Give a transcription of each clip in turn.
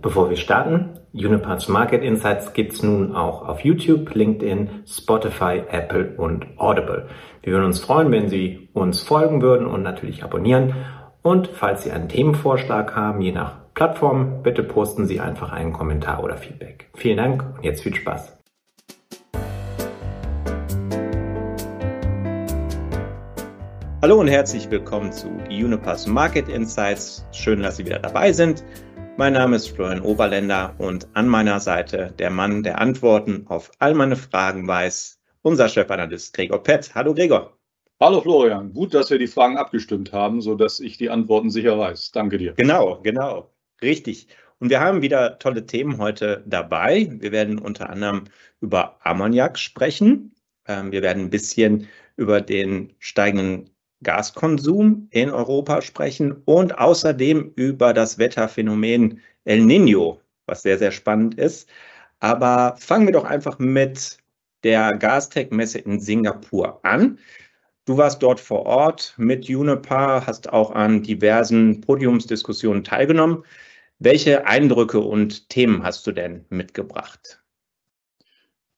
Bevor wir starten, Uniparts Market Insights gibt's nun auch auf YouTube, LinkedIn, Spotify, Apple und Audible. Wir würden uns freuen, wenn Sie uns folgen würden und natürlich abonnieren. Und falls Sie einen Themenvorschlag haben, je nach Plattform, bitte posten Sie einfach einen Kommentar oder Feedback. Vielen Dank und jetzt viel Spaß. Hallo und herzlich willkommen zu Unipass Market Insights. Schön, dass Sie wieder dabei sind. Mein Name ist Florian Oberländer und an meiner Seite der Mann, der Antworten auf all meine Fragen weiß, unser Chefanalyst Gregor Pett. Hallo Gregor. Hallo Florian, gut, dass wir die Fragen abgestimmt haben, sodass ich die Antworten sicher weiß. Danke dir. Genau, genau, richtig. Und wir haben wieder tolle Themen heute dabei. Wir werden unter anderem über Ammoniak sprechen. Ähm, wir werden ein bisschen über den steigenden Gaskonsum in Europa sprechen und außerdem über das Wetterphänomen El Nino, was sehr, sehr spannend ist. Aber fangen wir doch einfach mit der Gastech-Messe in Singapur an. Du warst dort vor Ort mit Juniper, hast auch an diversen Podiumsdiskussionen teilgenommen. Welche Eindrücke und Themen hast du denn mitgebracht?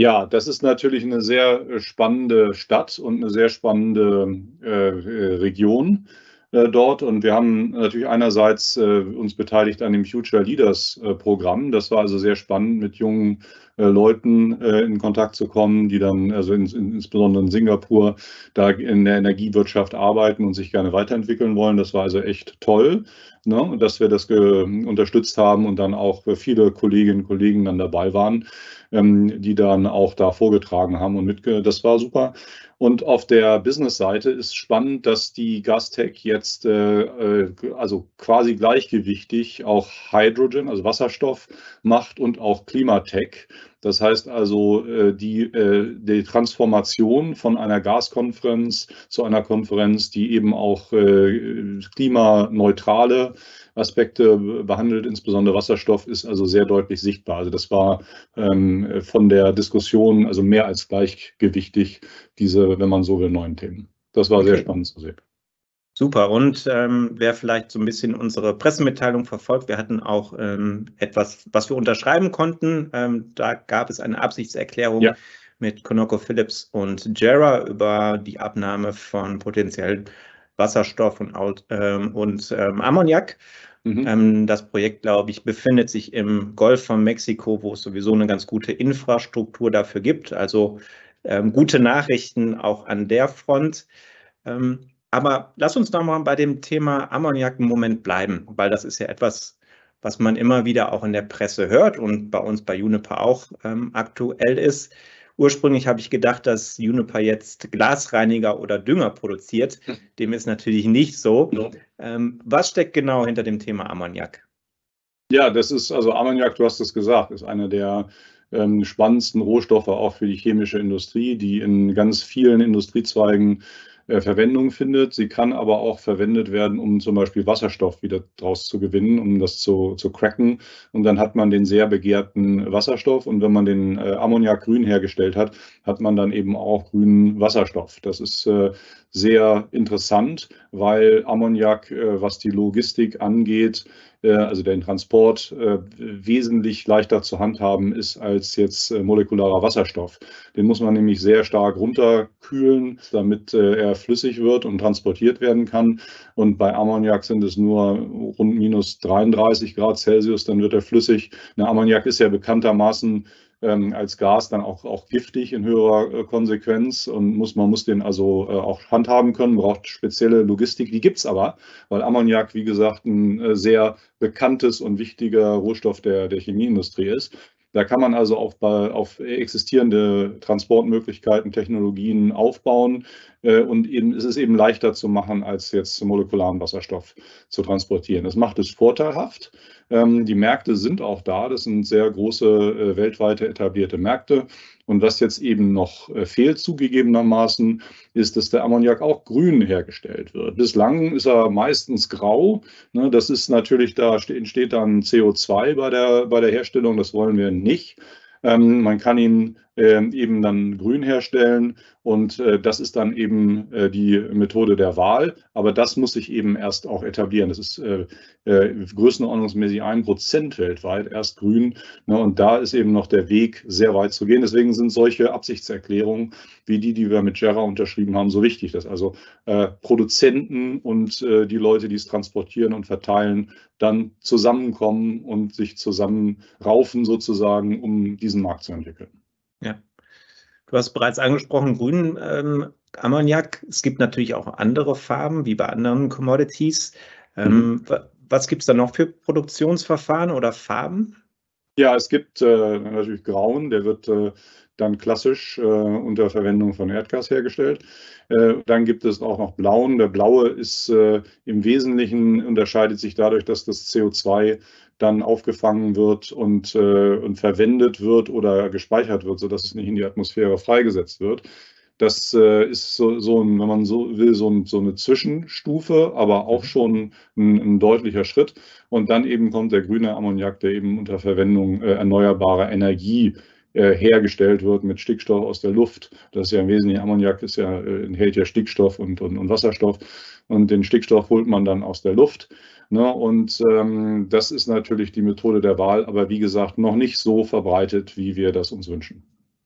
Ja, das ist natürlich eine sehr äh, spannende Stadt und eine sehr spannende äh, äh, Region äh, dort. Und wir haben natürlich einerseits äh, uns beteiligt an dem Future Leaders äh, Programm. Das war also sehr spannend, mit jungen Leuten in Kontakt zu kommen, die dann also in, in, insbesondere in Singapur da in der Energiewirtschaft arbeiten und sich gerne weiterentwickeln wollen. Das war also echt toll, ne, dass wir das unterstützt haben und dann auch viele Kolleginnen und Kollegen dann dabei waren ähm, die dann auch da vorgetragen haben und mitge. Das war super. Und auf der Business-Seite ist spannend, dass die Gastech jetzt äh, äh, also quasi gleichgewichtig auch Hydrogen, also Wasserstoff macht und auch Klimatech. Das heißt also, äh, die, äh, die Transformation von einer Gaskonferenz zu einer Konferenz, die eben auch äh, klimaneutrale Aspekte behandelt, insbesondere Wasserstoff, ist also sehr deutlich sichtbar. Also das war ähm, von der Diskussion also mehr als gleichgewichtig, diese, wenn man so will, neuen Themen. Das war okay. sehr spannend zu sehen. Super. Und ähm, wer vielleicht so ein bisschen unsere Pressemitteilung verfolgt, wir hatten auch ähm, etwas, was wir unterschreiben konnten. Ähm, da gab es eine Absichtserklärung ja. mit Konoko Phillips und Jera über die Abnahme von potenziell Wasserstoff und, ähm, und ähm, Ammoniak. Mhm. Ähm, das Projekt, glaube ich, befindet sich im Golf von Mexiko, wo es sowieso eine ganz gute Infrastruktur dafür gibt. Also gute Nachrichten auch an der Front. Aber lass uns doch mal bei dem Thema Ammoniak im Moment bleiben, weil das ist ja etwas, was man immer wieder auch in der Presse hört und bei uns bei Juniper auch ähm, aktuell ist. Ursprünglich habe ich gedacht, dass Juniper jetzt Glasreiniger oder Dünger produziert. Hm. Dem ist natürlich nicht so. Ja. Ähm, was steckt genau hinter dem Thema Ammoniak? Ja, das ist, also Ammoniak, du hast es gesagt, ist einer der ähm, spannendsten Rohstoffe auch für die chemische Industrie, die in ganz vielen Industriezweigen äh, Verwendung findet. Sie kann aber auch verwendet werden, um zum Beispiel Wasserstoff wieder draus zu gewinnen, um das zu, zu cracken. Und dann hat man den sehr begehrten Wasserstoff. Und wenn man den äh, Ammoniak grün hergestellt hat, hat man dann eben auch grünen Wasserstoff. Das ist äh, sehr interessant, weil Ammoniak, was die Logistik angeht, also den Transport äh, wesentlich leichter zu handhaben ist als jetzt äh, molekularer Wasserstoff. Den muss man nämlich sehr stark runterkühlen, damit er flüssig wird und transportiert werden kann. Und bei Ammoniak sind es nur rund minus 33 Grad Celsius, dann wird er flüssig. Eine Ammoniak ist ja bekanntermaßen ähm, als Gas dann auch, auch giftig in höherer äh, Konsequenz und muss, man muss den also äh, auch handhaben können, braucht spezielle Logistik. Die gibt es aber, weil Ammoniak, wie gesagt, ein äh, sehr bekanntes und wichtiger Rohstoff der, der Chemieindustrie ist. Da kann man also auf, auf existierende Transportmöglichkeiten, Technologien aufbauen äh, und eben, es ist eben leichter zu machen, als jetzt molekularen Wasserstoff zu transportieren. Das macht es vorteilhaft. Ähm, die Märkte sind auch da. Das sind sehr große äh, weltweite etablierte Märkte. Und was jetzt eben noch äh, fehlt zugegebenermaßen, ist, dass der Ammoniak auch grün hergestellt wird. Bislang ist er meistens grau. Ne, das ist natürlich, da entsteht dann CO2 bei der, bei der Herstellung. Das wollen wir nicht. Ähm, man kann ihn eben dann grün herstellen. Und äh, das ist dann eben äh, die Methode der Wahl. Aber das muss sich eben erst auch etablieren. Das ist äh, größenordnungsmäßig ein Prozent weltweit erst grün. Ne? Und da ist eben noch der Weg sehr weit zu gehen. Deswegen sind solche Absichtserklärungen wie die, die wir mit Jera unterschrieben haben, so wichtig, dass also Produzenten und die Leute, die es transportieren und verteilen, dann zusammenkommen und sich zusammenraufen sozusagen, um diesen Markt zu entwickeln. Du hast bereits angesprochen, grünen ähm, Ammoniak. Es gibt natürlich auch andere Farben, wie bei anderen Commodities. Ähm, mhm. Was gibt es da noch für Produktionsverfahren oder Farben? Ja, es gibt äh, natürlich Grauen, der wird äh, dann klassisch äh, unter Verwendung von Erdgas hergestellt. Äh, dann gibt es auch noch Blauen. Der Blaue ist äh, im Wesentlichen unterscheidet sich dadurch, dass das CO2 dann aufgefangen wird und, äh, und verwendet wird oder gespeichert wird, sodass es nicht in die Atmosphäre freigesetzt wird. Das äh, ist so, so ein, wenn man so will, so, ein, so eine Zwischenstufe, aber auch mhm. schon ein, ein, deutlicher Schritt. Und dann eben kommt der grüne Ammoniak, der eben unter Verwendung äh, erneuerbarer Energie äh, hergestellt wird mit Stickstoff aus der Luft. Das ist ja im Wesentlichen, Ammoniak ist ja, äh, enthält ja Stickstoff und, und, und, Wasserstoff. Und den Stickstoff holt man dann aus der Luft. Ne? Und ähm, das ist natürlich die Methode der Wahl, aber wie gesagt, noch nicht so verbreitet, wie wir das uns wünschen.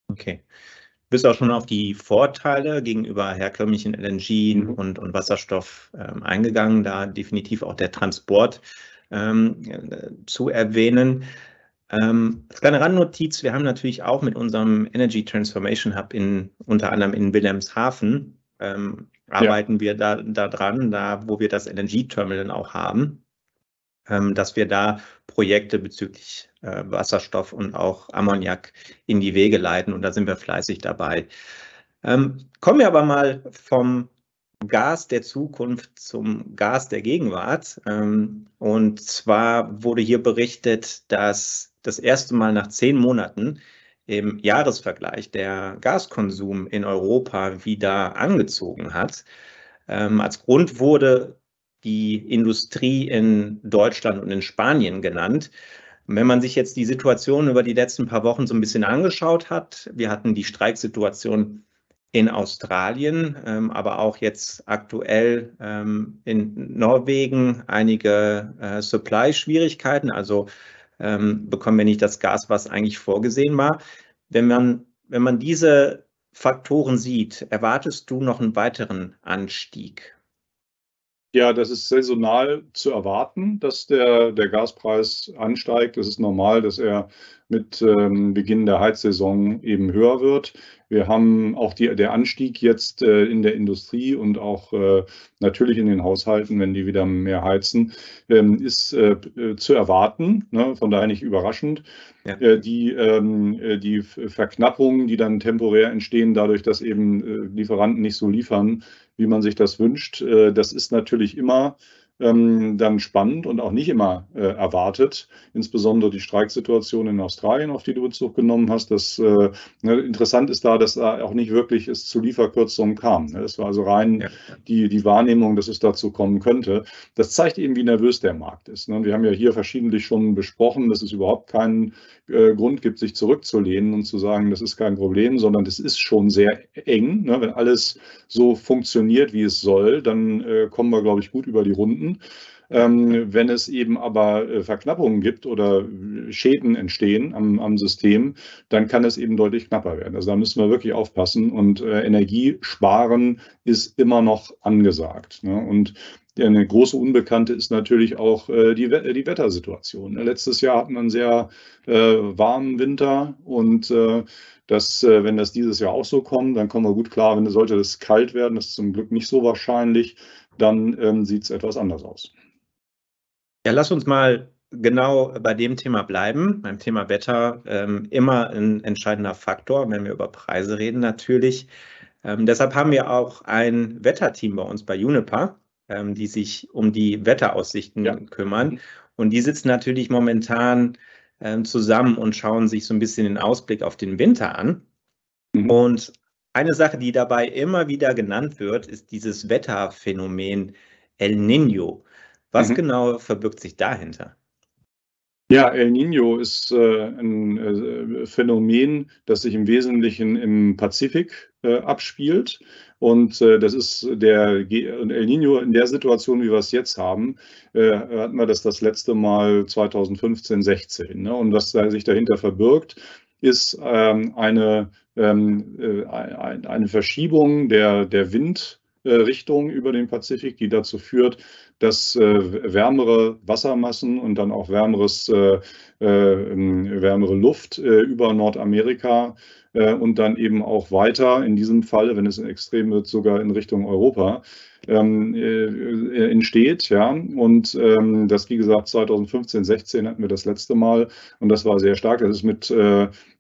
Okay bist auch schon auf die Vorteile gegenüber herkömmlichen LNG mhm. und, und Wasserstoff ähm, eingegangen, da definitiv auch der Transport ähm, äh, zu erwähnen. Ähm, als kleine Randnotiz, wir haben natürlich auch mit unserem Energy Transformation Hub in unter anderem in Wilhelmshaven ähm, arbeiten ja. wir da, da dran, da wo wir das LNG-Terminal auch haben, ähm, dass wir da Projekte bezüglich äh, Wasserstoff und auch Ammoniak in die Wege leiten und da sind wir fleißig dabei. Ähm, kommen wir aber mal vom Gas der Zukunft zum Gas der Gegenwart. Ähm, und zwar wurde hier berichtet, dass das erste Mal nach zehn Monaten im Jahresvergleich der Gaskonsum in Europa wieder angezogen hat. Ähm, als Grund wurde die Industrie in Deutschland und in Spanien genannt. wenn man sich jetzt die Situation über die letzten paar Wochen so ein bisschen angeschaut hat, wir hatten die Streiksituation in Australien, ähm, aber auch jetzt aktuell ähm, in Norwegen einige äh, Supply-Schwierigkeiten. Also ähm, bekommen wir nicht das Gas, was eigentlich vorgesehen war. Wenn man, wenn man diese Faktoren sieht, erwartest du noch einen weiteren Anstieg? Ja, das ist saisonal zu erwarten, dass der, der Gaspreis ansteigt. Es ist normal, dass er mit ähm, Beginn der Heizsaison eben höher wird. Wir haben auch die, der Anstieg jetzt äh, in der Industrie und auch äh, natürlich in den Haushalten, wenn die wieder mehr heizen, ähm, ist äh, äh zu erwarten. Ne? Von daher nicht überraschend. Ja. Äh, die, ähm, äh, die Verknappungen, die dann temporär entstehen, dadurch, dass eben Lieferanten nicht so liefern, wie man sich das wünscht. Das ist natürlich immer ähm, dann spannend und auch nicht immer äh, erwartet. Insbesondere die Streiksituation in Australien, auf die du Bezug genommen hast. Das, äh, ne, interessant ist da, dass da auch nicht wirklich es zu Lieferkürzungen kam. Ne? Das war also rein ja. die, die Wahrnehmung, dass es dazu kommen könnte. Das zeigt eben, wie nervös der Markt ist. Ne? Wir haben ja hier verschiedentlich schon besprochen, dass es überhaupt keinen äh, Grund gibt, sich zurückzulehnen und zu sagen, das ist kein Problem, sondern das ist schon sehr eng. Ne? Wenn alles so funktioniert, wie es soll, dann äh, kommen wir, glaube ich, gut über die Runden. Ähm, wenn es eben aber äh, Verknappungen gibt oder Schäden entstehen am, am, System, dann kann es eben deutlich knapper werden. Also da müssen wir wirklich aufpassen und äh, Energiesparen ist immer noch angesagt. Ne? Und eine große Unbekannte ist natürlich auch äh, die, die Wettersituation. Letztes Jahr hatten wir einen sehr äh, warmen Winter und äh, das, äh, wenn das dieses Jahr auch so kommt, dann kommen wir gut klar. Wenn sollte es kalt werden, das ist zum Glück nicht so wahrscheinlich, dann ähm, sieht es etwas anders aus. Ja, lass uns mal genau bei dem Thema bleiben, beim Thema Wetter. Ähm, immer ein entscheidender Faktor, wenn wir über Preise reden natürlich. Ähm, deshalb haben wir auch ein Wetterteam bei uns bei Juniper, ähm, die sich um die Wetteraussichten ja. kümmern. Und die sitzen natürlich momentan ähm, zusammen und schauen sich so ein bisschen den Ausblick auf den Winter an. Mhm. Und eine Sache, die dabei immer wieder genannt wird, ist dieses Wetterphänomen El Niño. Was mhm. genau verbirgt sich dahinter? Ja, El Nino ist äh, ein äh, Phänomen, das sich im Wesentlichen im Pazifik äh, abspielt. Und äh, das ist der El Nino in der Situation, wie wir es jetzt haben, äh, hatten wir das das letzte Mal 2015, 16. Ne? Und was sich dahinter verbirgt, ist ähm, eine, ähm, äh, eine Verschiebung der, der Windrichtung über den Pazifik, die dazu führt, dass äh, wärmere Wassermassen und dann auch wärmeres, äh, äh, wärmere Luft äh, über Nordamerika äh, und dann eben auch weiter, in diesem Falle, wenn es extrem wird, sogar in Richtung Europa ähm, äh, entsteht. Ja? Und ähm, das, wie gesagt, 2015, 16 hatten wir das letzte Mal und das war sehr stark. Das ist mit,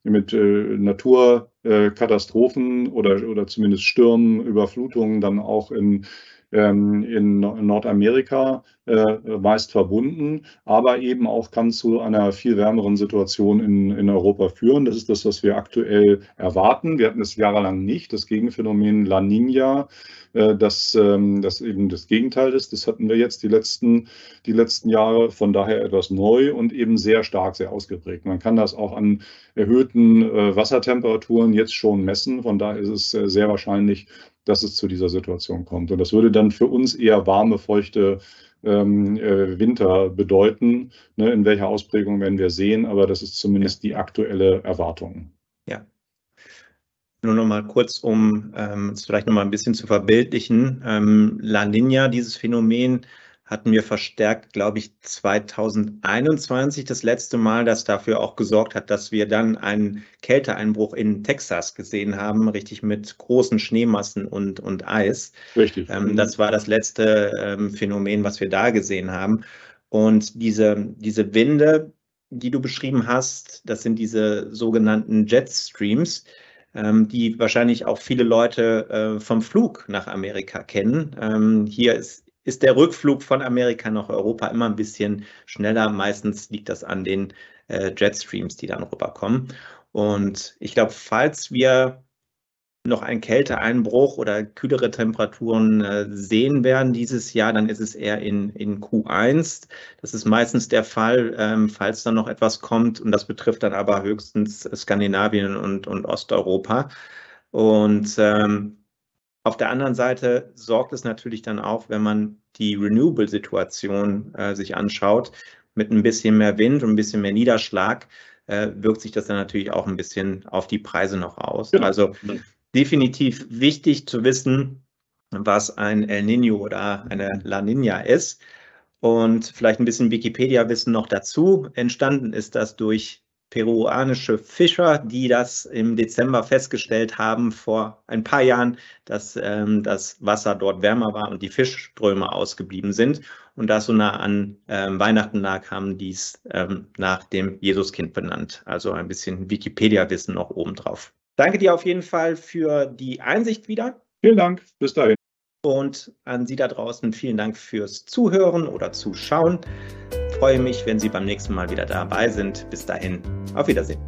mit Naturkatastrophen oder, oder zumindest Stürmen, Überflutungen dann auch in in Nordamerika äh, meist verbunden, aber eben auch kann zu einer viel wärmeren Situation in, in Europa führen. Das ist das, was wir aktuell erwarten. Wir hatten es jahrelang nicht. Das Gegenphänomen La Nina, äh, das, ähm, das eben das Gegenteil ist. Das hatten wir jetzt die letzten, die letzten Jahre. Von daher etwas neu und eben sehr stark, sehr ausgeprägt. Man kann das auch an erhöhten äh, Wassertemperaturen jetzt schon messen. Von daher ist es sehr wahrscheinlich, dass es zu dieser Situation kommt. Und das würde dann für uns eher warme, feuchte ähm, äh, Winter bedeuten. Ne, in welcher Ausprägung werden wir sehen, aber das ist zumindest die aktuelle Erwartung. Ja. Nur noch mal kurz, um ähm, es vielleicht noch mal ein bisschen zu verbildlichen. Ähm, La Nina, dieses Phänomen, hatten wir verstärkt, glaube ich, 2021 das letzte Mal, das dafür auch gesorgt hat, dass wir dann einen Kälteeinbruch in Texas gesehen haben, richtig mit großen Schneemassen und, und Eis. Richtig. Ähm, das war das letzte ähm, Phänomen, was wir da gesehen haben. Und diese, diese Winde, die du beschrieben hast, das sind diese sogenannten Jetstreams, ähm, die wahrscheinlich auch viele Leute äh, vom Flug nach Amerika kennen. Ähm, hier ist ist der Rückflug von Amerika nach Europa immer ein bisschen schneller. Meistens liegt das an den äh, Jetstreams, die dann rüberkommen. Und ich glaube, falls wir noch einen Kälteeinbruch oder kühlere Temperaturen äh, sehen werden dieses Jahr, dann ist es eher in, in Q1. Das ist meistens der Fall, ähm, falls dann noch etwas kommt. Und das betrifft dann aber höchstens Skandinavien und, und Osteuropa. Und ähm, auf der anderen Seite sorgt es natürlich dann auch, wenn man die Renewable-Situation äh, sich anschaut, mit ein bisschen mehr Wind und ein bisschen mehr Niederschlag, äh, wirkt sich das dann natürlich auch ein bisschen auf die Preise noch aus. Genau. Also definitiv wichtig zu wissen, was ein El Nino oder eine La Nina ist. Und vielleicht ein bisschen Wikipedia-Wissen noch dazu. Entstanden ist das durch peruanische Fischer, die das im Dezember festgestellt haben, vor ein paar Jahren, dass ähm, das Wasser dort wärmer war und die Fischströme ausgeblieben sind. Und da es so nah an ähm, Weihnachten lag, haben die es ähm, nach dem Jesuskind benannt. Also ein bisschen Wikipedia-Wissen noch obendrauf. Danke dir auf jeden Fall für die Einsicht wieder. Vielen Dank. Bis dahin. Und an Sie da draußen vielen Dank fürs Zuhören oder Zuschauen freue mich, wenn Sie beim nächsten Mal wieder dabei sind. Bis dahin, auf Wiedersehen.